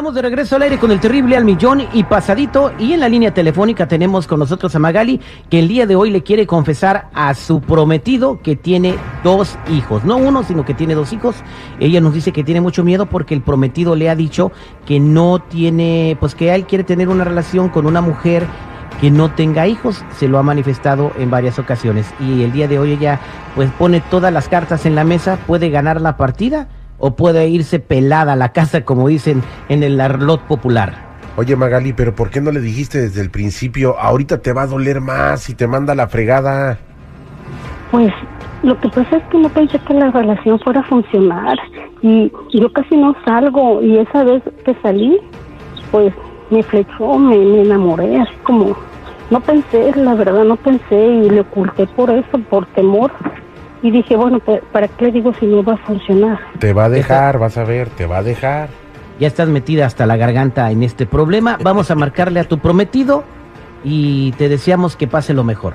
Estamos de regreso al aire con el terrible al millón y pasadito. Y en la línea telefónica tenemos con nosotros a Magali que el día de hoy le quiere confesar a su prometido que tiene dos hijos, no uno sino que tiene dos hijos. Ella nos dice que tiene mucho miedo porque el prometido le ha dicho que no tiene, pues que él quiere tener una relación con una mujer que no tenga hijos, se lo ha manifestado en varias ocasiones. Y el día de hoy ella pues pone todas las cartas en la mesa, puede ganar la partida o puede irse pelada a la casa, como dicen en el arlot popular. Oye Magali, pero ¿por qué no le dijiste desde el principio? Ahorita te va a doler más y te manda la fregada. Pues lo que pasa es que no pensé que la relación fuera a funcionar y yo casi no salgo y esa vez que salí, pues me flechó, me, me enamoré, así como no pensé, la verdad no pensé y le oculté por eso, por temor y dije, bueno, ¿para qué le digo si no va a funcionar? Te va a dejar, vas a ver, te va a dejar. Ya estás metida hasta la garganta en este problema. Vamos a marcarle a tu prometido y te deseamos que pase lo mejor.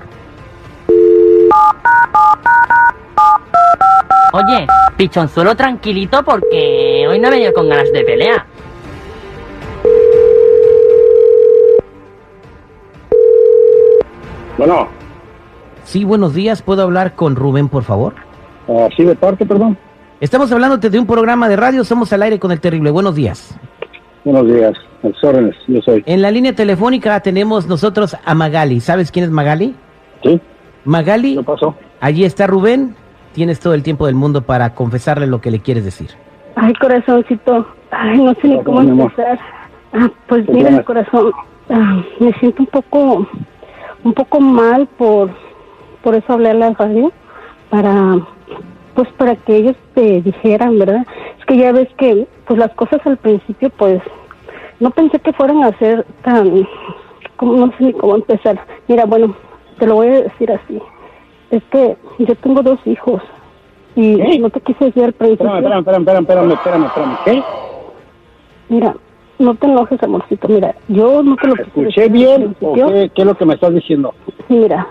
Oye, pichonzuelo tranquilito porque hoy no he venido con ganas de pelea. Bueno. Sí, buenos días. ¿Puedo hablar con Rubén, por favor? Ah, sí, de parte, perdón. Estamos hablándote de un programa de radio. Somos al aire con el terrible. Buenos días. Buenos días. órdenes, yo soy. En la línea telefónica tenemos nosotros a Magali. ¿Sabes quién es Magali? Sí. Magali. ¿Qué pasó? Allí está Rubén. Tienes todo el tiempo del mundo para confesarle lo que le quieres decir. Ay, corazoncito. Ay, no sé ni cómo empezar. Ah, pues mira, corazón, ah, me siento un poco, un poco mal por por eso hablé a la radio, para, pues para que ellos te dijeran, ¿verdad? Es que ya ves que, pues las cosas al principio, pues, no pensé que fueran a ser tan, como, no sé ni cómo empezar. Mira, bueno, te lo voy a decir así. Es que yo tengo dos hijos y no te quise decir al principio. Espérame, espérame, espérame, espérame, espérame, espérame, ¿qué? Mira, no te enojes, amorcito. Mira, yo no te lo ¿Escuché bien o qué, qué es lo que me estás diciendo? Mira,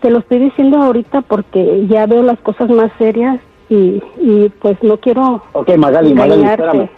te lo estoy diciendo ahorita porque ya veo las cosas más serias y, y pues no quiero. Ok, Magali, Magali, espérame.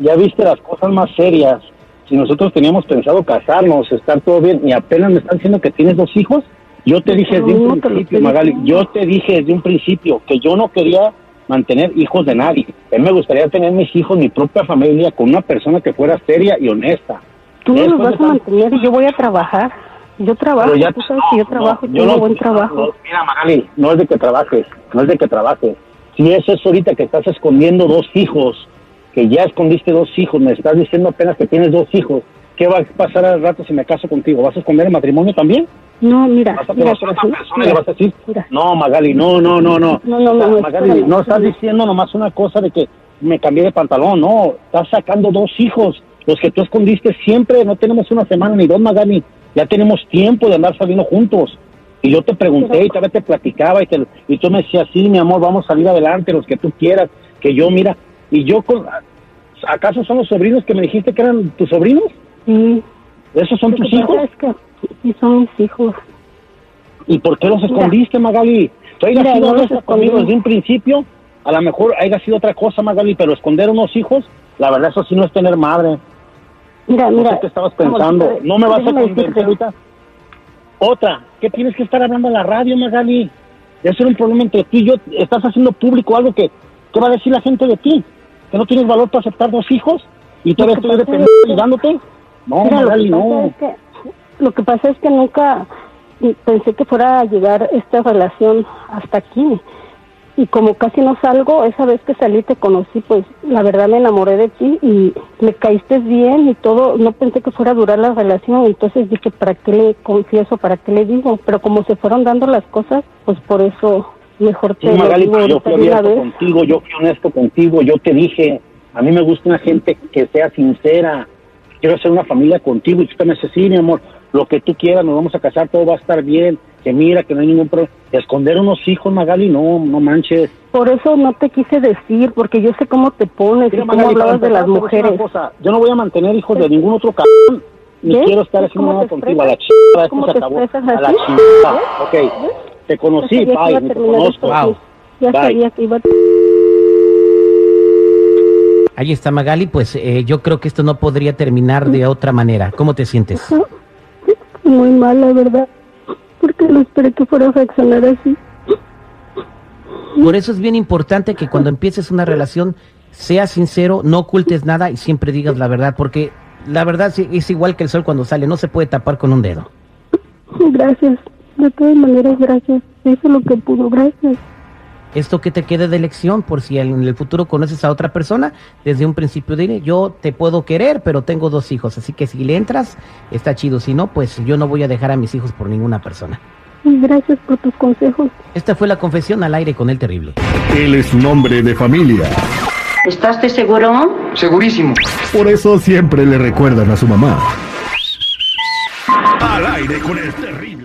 Ya viste las cosas más serias. Si nosotros teníamos pensado casarnos, estar todo bien, y apenas me están diciendo que tienes dos hijos, yo te dije desde un principio, Magali, yo te dije desde un principio que yo no quería mantener hijos de nadie. A mí me gustaría tener mis hijos, mi propia familia, con una persona que fuera seria y honesta. Tú no los vas a mantener y yo voy a trabajar. Yo trabajo, ya, tú sabes que yo trabajo tengo buen trabajo. mira, Magali, no es de que trabajes, no es de que trabajes. Si eso es ahorita que estás escondiendo dos hijos, que ya escondiste dos hijos, me estás diciendo apenas que tienes dos hijos, ¿qué va a pasar al rato si me caso contigo? ¿Vas a esconder el matrimonio también? No, mira, ¿Vas a mira, le vas a decir? No, Magali, no, no, no, no. No, no, no, Magali, no estás diciendo nomás una cosa de que me cambié de pantalón, no. Estás sacando dos hijos, los que tú escondiste siempre, no tenemos una semana ni dos, Magali ya tenemos tiempo de andar saliendo juntos. Y yo te pregunté y tal vez te platicaba y, y tú me decías, sí, mi amor, vamos a salir adelante, los que tú quieras, que yo, mira, y yo, con, ¿acaso son los sobrinos que me dijiste que eran tus sobrinos? Sí. ¿Esos son tus hijos? sí, son mis hijos. ¿Y por qué los escondiste, Magali? Tú hayas sido no conmigo desde un principio, a lo mejor haya sido otra cosa, Magali, pero esconder unos hijos, la verdad, eso sí no es tener madre. Mira, mira. No qué estabas pensando. no me vas a convencer ahorita. Otra, ¿qué tienes que estar hablando a la radio, Magali? Eso era un problema entre tú y yo. Estás haciendo público algo que, ¿qué va a decir la gente de ti? ¿Que no tienes valor para aceptar dos hijos? ¿Y todavía estoy dependiendo ayudándote? No, Magali, no. lo que pasa es que nunca pensé que fuera a llegar esta relación hasta aquí y como casi no salgo, esa vez que salí te conocí, pues la verdad me enamoré de ti y me caíste bien y todo, no pensé que fuera a durar la relación, entonces dije, ¿para qué le confieso? ¿Para qué le digo? Pero como se fueron dando las cosas, pues por eso mejor te lo digo yo fui honesto contigo, yo fui honesto contigo, yo te dije, a mí me gusta una gente que sea sincera, quiero hacer una familia contigo y tú me dices, sí, mi amor, lo que tú quieras, nos vamos a casar, todo va a estar bien, que mira, que no hay ningún problema. Esconder unos hijos, Magali, no, no manches. Por eso no te quise decir, porque yo sé cómo te pones y cómo hablabas de las mujeres. yo no voy a mantener hijos de ningún otro cabrón, ni quiero estar haciendo nada contigo. A la chingada, esto se acabó. A la chingada. Ok, te conocí, bye, te conozco. Ya sabía que iba a... Ahí está Magali, pues eh, yo creo que esto no podría terminar de otra manera. ¿Cómo te sientes? Muy mal, la verdad, porque no esperé que fuera a reaccionar así. Por eso es bien importante que cuando empieces una relación seas sincero, no ocultes nada y siempre digas la verdad, porque la verdad es igual que el sol cuando sale, no se puede tapar con un dedo. Gracias, de todas maneras, gracias. Eso lo que pudo, gracias. Esto que te quede de lección por si en el futuro conoces a otra persona, desde un principio dile, yo te puedo querer, pero tengo dos hijos, así que si le entras, está chido, si no, pues yo no voy a dejar a mis hijos por ninguna persona. Gracias por tus consejos. Esta fue la confesión al aire con el terrible. Él es un hombre de familia. ¿Estás seguro? Segurísimo. Por eso siempre le recuerdan a su mamá. Al aire con el terrible.